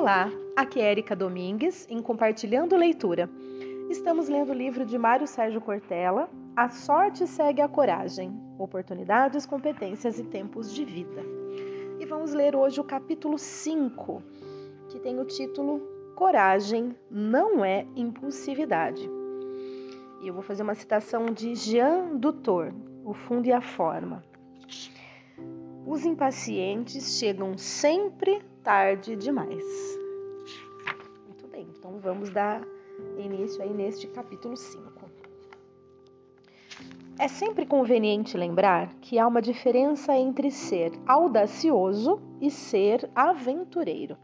Olá, aqui é Erika Domingues em Compartilhando Leitura. Estamos lendo o livro de Mário Sérgio Cortella, A Sorte Segue a Coragem, Oportunidades, Competências e Tempos de Vida. E vamos ler hoje o capítulo 5, que tem o título Coragem não é impulsividade. E eu vou fazer uma citação de Jean Dutour, O Fundo e a Forma. Os impacientes chegam sempre tarde demais. Muito bem, então vamos dar início aí neste capítulo 5. É sempre conveniente lembrar que há uma diferença entre ser audacioso e ser aventureiro.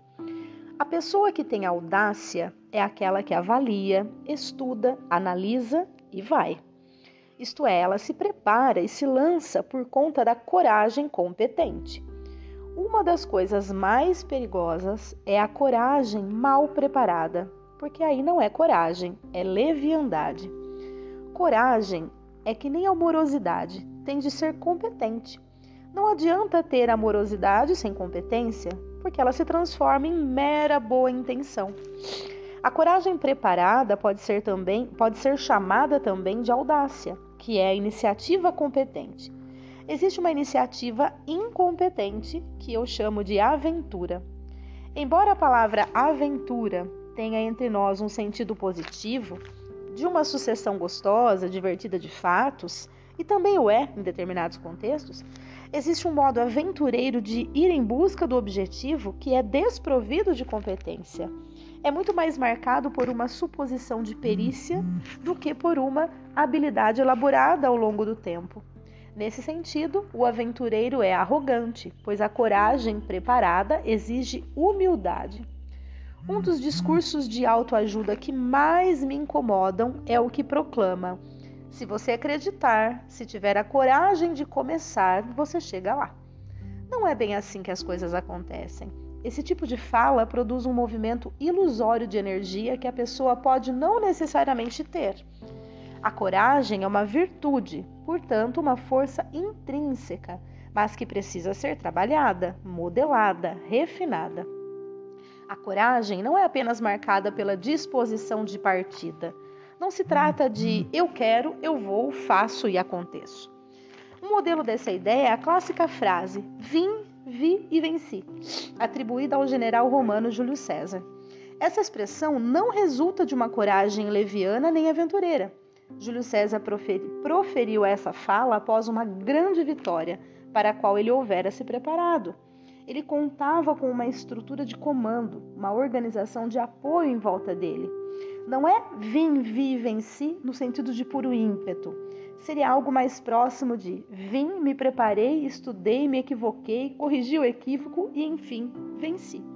A pessoa que tem audácia é aquela que avalia, estuda, analisa e vai. Isto é, ela se prepara e se lança por conta da coragem competente. Uma das coisas mais perigosas é a coragem mal preparada, porque aí não é coragem, é leviandade. Coragem é que nem amorosidade, tem de ser competente. Não adianta ter amorosidade sem competência, porque ela se transforma em mera boa intenção. A coragem preparada pode ser também, pode ser chamada também de audácia, que é a iniciativa competente existe uma iniciativa incompetente que eu chamo de aventura. Embora a palavra aventura tenha entre nós um sentido positivo, de uma sucessão gostosa, divertida de fatos, e também o é em determinados contextos, existe um modo aventureiro de ir em busca do objetivo que é desprovido de competência. É muito mais marcado por uma suposição de perícia do que por uma habilidade elaborada ao longo do tempo. Nesse sentido, o aventureiro é arrogante, pois a coragem preparada exige humildade. Um dos discursos de autoajuda que mais me incomodam é o que proclama: se você acreditar, se tiver a coragem de começar, você chega lá. Não é bem assim que as coisas acontecem. Esse tipo de fala produz um movimento ilusório de energia que a pessoa pode não necessariamente ter. A coragem é uma virtude, portanto, uma força intrínseca, mas que precisa ser trabalhada, modelada, refinada. A coragem não é apenas marcada pela disposição de partida. Não se trata de eu quero, eu vou, faço e aconteço. Um modelo dessa ideia é a clássica frase vim, vi e venci, atribuída ao general romano Júlio César. Essa expressão não resulta de uma coragem leviana nem aventureira Júlio César proferiu essa fala após uma grande vitória, para a qual ele houvera se preparado. Ele contava com uma estrutura de comando, uma organização de apoio em volta dele. Não é vim, vi, venci no sentido de puro ímpeto. Seria algo mais próximo de vim, me preparei, estudei, me equivoquei, corrigi o equívoco e, enfim, venci.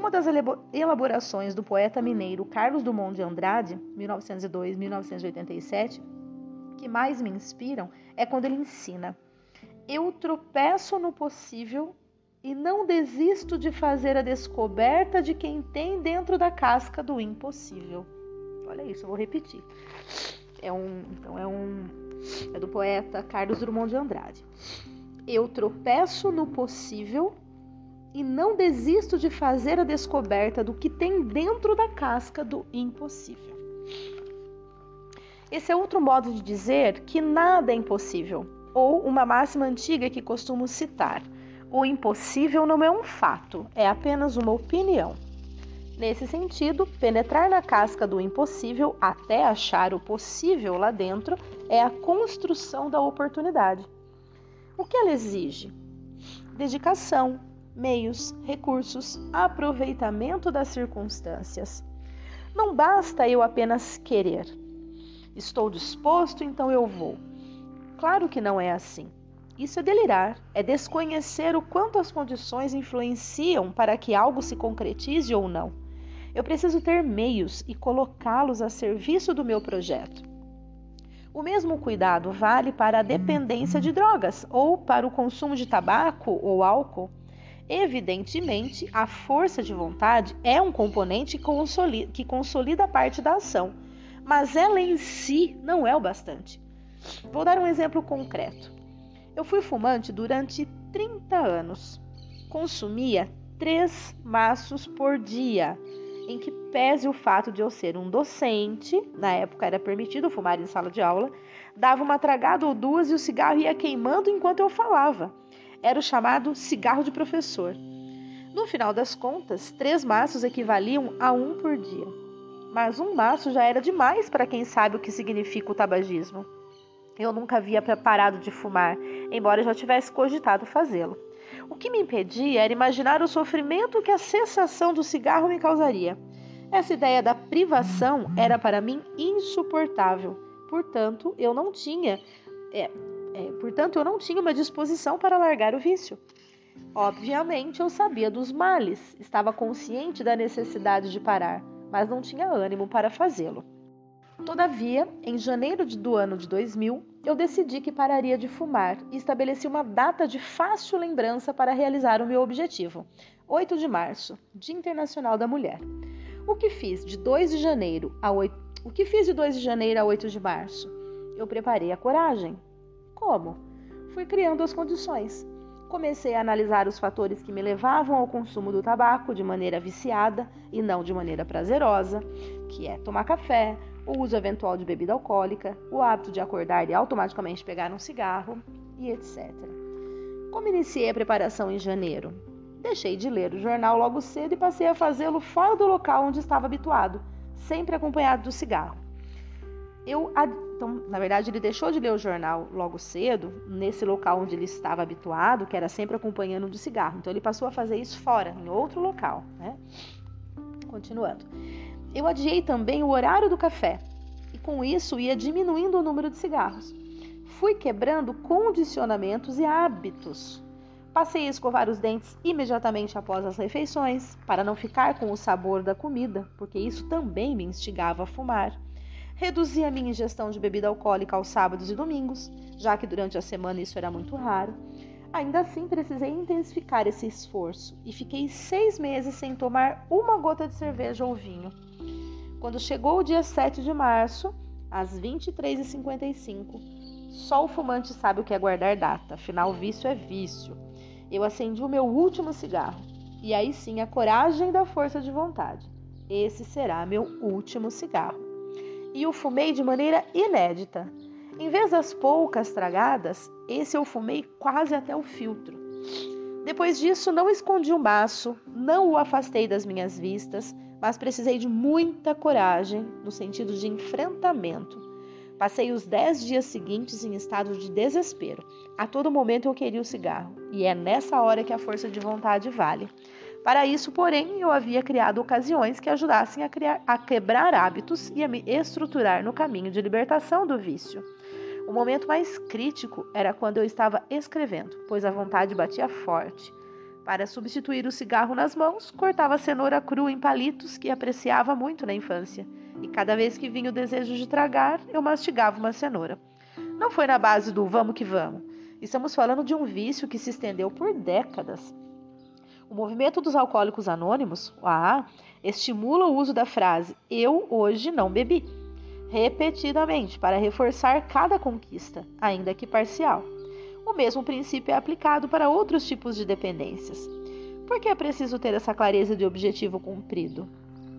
Uma das elaborações do poeta mineiro Carlos Drummond de Andrade, 1902-1987, que mais me inspiram é quando ele ensina: Eu tropeço no possível e não desisto de fazer a descoberta de quem tem dentro da casca do impossível. Olha isso, eu vou repetir. É um, então é um é do poeta Carlos Drummond de Andrade. Eu tropeço no possível e não desisto de fazer a descoberta do que tem dentro da casca do impossível. Esse é outro modo de dizer que nada é impossível, ou uma máxima antiga que costumo citar: o impossível não é um fato, é apenas uma opinião. Nesse sentido, penetrar na casca do impossível até achar o possível lá dentro é a construção da oportunidade. O que ela exige? Dedicação, meios, recursos, aproveitamento das circunstâncias. Não basta eu apenas querer. Estou disposto, então eu vou. Claro que não é assim. Isso é delirar, é desconhecer o quanto as condições influenciam para que algo se concretize ou não. Eu preciso ter meios e colocá-los a serviço do meu projeto. O mesmo cuidado vale para a dependência de drogas ou para o consumo de tabaco ou álcool. Evidentemente, a força de vontade é um componente que consolida, parte da ação, mas ela em si não é o bastante. Vou dar um exemplo concreto. Eu fui fumante durante 30 anos. Consumia três maços por dia, em que pese o fato de eu ser um docente, na época era permitido fumar em sala de aula, dava uma tragada ou duas e o cigarro ia queimando enquanto eu falava. Era o chamado cigarro de professor. No final das contas, três maços equivaliam a um por dia. Mas um maço já era demais para quem sabe o que significa o tabagismo. Eu nunca havia preparado de fumar, embora já tivesse cogitado fazê-lo. O que me impedia era imaginar o sofrimento que a cessação do cigarro me causaria. Essa ideia da privação era para mim insuportável. Portanto, eu não tinha, é, é, portanto, eu não tinha uma disposição para largar o vício. Obviamente, eu sabia dos males, estava consciente da necessidade de parar, mas não tinha ânimo para fazê-lo. Todavia, em janeiro do ano de 2000, eu decidi que pararia de fumar e estabeleci uma data de fácil lembrança para realizar o meu objetivo: 8 de março, Dia Internacional da Mulher. O que fiz de 2 de janeiro a 8, o que fiz de 2 de janeiro a 8 de março? Eu preparei a coragem. Como? Fui criando as condições. Comecei a analisar os fatores que me levavam ao consumo do tabaco de maneira viciada e não de maneira prazerosa, que é tomar café, o uso eventual de bebida alcoólica, o hábito de acordar e automaticamente pegar um cigarro e etc. Como iniciei a preparação em janeiro? Deixei de ler o jornal logo cedo e passei a fazê-lo fora do local onde estava habituado, sempre acompanhado do cigarro. Eu, então, na verdade, ele deixou de ler o jornal logo cedo, nesse local onde ele estava habituado, que era sempre acompanhando do cigarro. Então, ele passou a fazer isso fora, em outro local. Né? Continuando. Eu adiei também o horário do café e, com isso, ia diminuindo o número de cigarros. Fui quebrando condicionamentos e hábitos Passei a escovar os dentes imediatamente após as refeições, para não ficar com o sabor da comida, porque isso também me instigava a fumar. Reduzi a minha ingestão de bebida alcoólica aos sábados e domingos, já que durante a semana isso era muito raro. Ainda assim, precisei intensificar esse esforço e fiquei seis meses sem tomar uma gota de cerveja ou vinho. Quando chegou o dia 7 de março, às 23h55, só o fumante sabe o que é guardar data, afinal, vício é vício eu acendi o meu último cigarro. E aí sim a coragem da força de vontade. Esse será meu último cigarro. E o fumei de maneira inédita. Em vez das poucas tragadas, esse eu fumei quase até o filtro. Depois disso, não escondi o maço, não o afastei das minhas vistas, mas precisei de muita coragem no sentido de enfrentamento Passei os dez dias seguintes em estado de desespero. A todo momento eu queria o cigarro, e é nessa hora que a força de vontade vale. Para isso, porém, eu havia criado ocasiões que ajudassem a, criar, a quebrar hábitos e a me estruturar no caminho de libertação do vício. O momento mais crítico era quando eu estava escrevendo, pois a vontade batia forte. Para substituir o cigarro nas mãos, cortava cenoura crua em palitos que apreciava muito na infância e cada vez que vinha o desejo de tragar, eu mastigava uma cenoura. Não foi na base do vamos que vamos. Estamos falando de um vício que se estendeu por décadas. O movimento dos alcoólicos anônimos, o AA, estimula o uso da frase eu hoje não bebi, repetidamente, para reforçar cada conquista, ainda que parcial. O mesmo princípio é aplicado para outros tipos de dependências. Por que é preciso ter essa clareza de objetivo cumprido?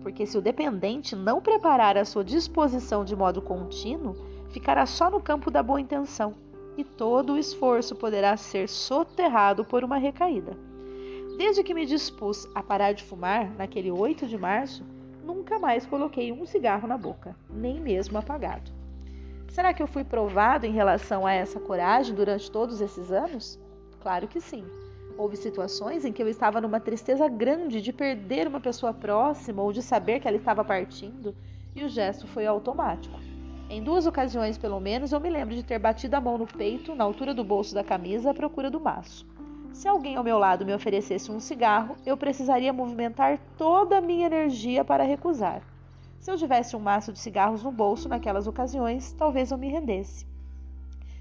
porque se o dependente não preparar a sua disposição de modo contínuo, ficará só no campo da boa intenção e todo o esforço poderá ser soterrado por uma recaída. Desde que me dispus a parar de fumar, naquele 8 de março, nunca mais coloquei um cigarro na boca, nem mesmo apagado. Será que eu fui provado em relação a essa coragem durante todos esses anos? Claro que sim. Houve situações em que eu estava numa tristeza grande de perder uma pessoa próxima ou de saber que ela estava partindo, e o gesto foi automático. Em duas ocasiões, pelo menos, eu me lembro de ter batido a mão no peito, na altura do bolso da camisa, à procura do maço. Se alguém ao meu lado me oferecesse um cigarro, eu precisaria movimentar toda a minha energia para recusar. Se eu tivesse um maço de cigarros no bolso naquelas ocasiões, talvez eu me rendesse.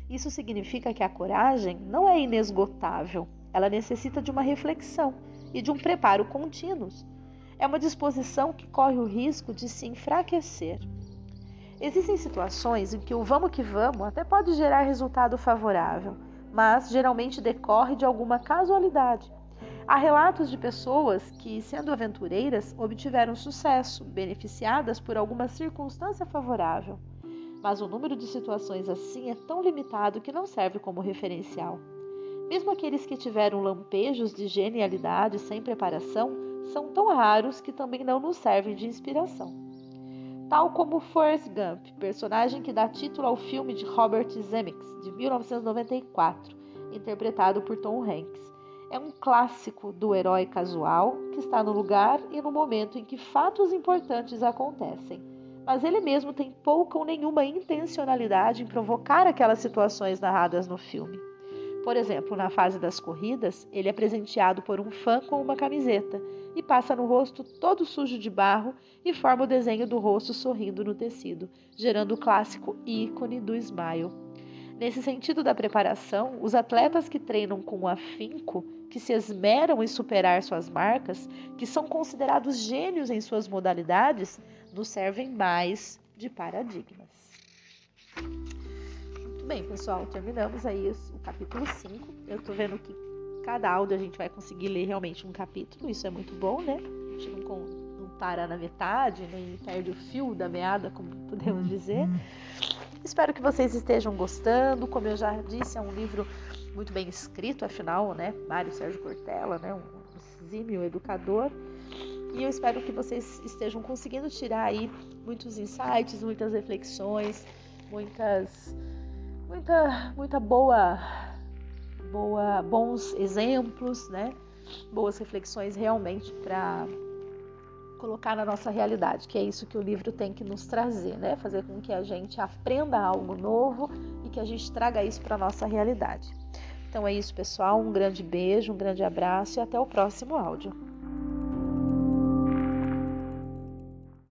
Isso significa que a coragem não é inesgotável. Ela necessita de uma reflexão e de um preparo contínuos. É uma disposição que corre o risco de se enfraquecer. Existem situações em que o vamos que vamos até pode gerar resultado favorável, mas geralmente decorre de alguma casualidade. Há relatos de pessoas que, sendo aventureiras, obtiveram sucesso, beneficiadas por alguma circunstância favorável. Mas o número de situações assim é tão limitado que não serve como referencial. Mesmo aqueles que tiveram lampejos de genialidade sem preparação são tão raros que também não nos servem de inspiração. Tal como Forrest Gump, personagem que dá título ao filme de Robert Zemeckis, de 1994, interpretado por Tom Hanks. É um clássico do herói casual que está no lugar e no momento em que fatos importantes acontecem. Mas ele mesmo tem pouca ou nenhuma intencionalidade em provocar aquelas situações narradas no filme. Por exemplo, na fase das corridas, ele é presenteado por um fã com uma camiseta e passa no rosto todo sujo de barro e forma o desenho do rosto sorrindo no tecido, gerando o clássico ícone do smile. Nesse sentido da preparação, os atletas que treinam com afinco, que se esmeram em superar suas marcas, que são considerados gênios em suas modalidades, nos servem mais de paradigmas. Muito bem, pessoal, terminamos aí o capítulo 5. Eu tô vendo que cada áudio a gente vai conseguir ler realmente um capítulo, isso é muito bom, né? A gente não, não para na metade, nem perde o fio da meada, como podemos dizer. Espero que vocês estejam gostando. Como eu já disse, é um livro muito bem escrito, afinal, né? Mário Sérgio Cortella, né? Um exímio educador. E eu espero que vocês estejam conseguindo tirar aí muitos insights, muitas reflexões, muitas muita, muita boa, boa, bons exemplos, né? Boas reflexões realmente para colocar na nossa realidade, que é isso que o livro tem que nos trazer, né? Fazer com que a gente aprenda algo novo e que a gente traga isso para nossa realidade. Então é isso, pessoal. Um grande beijo, um grande abraço e até o próximo áudio.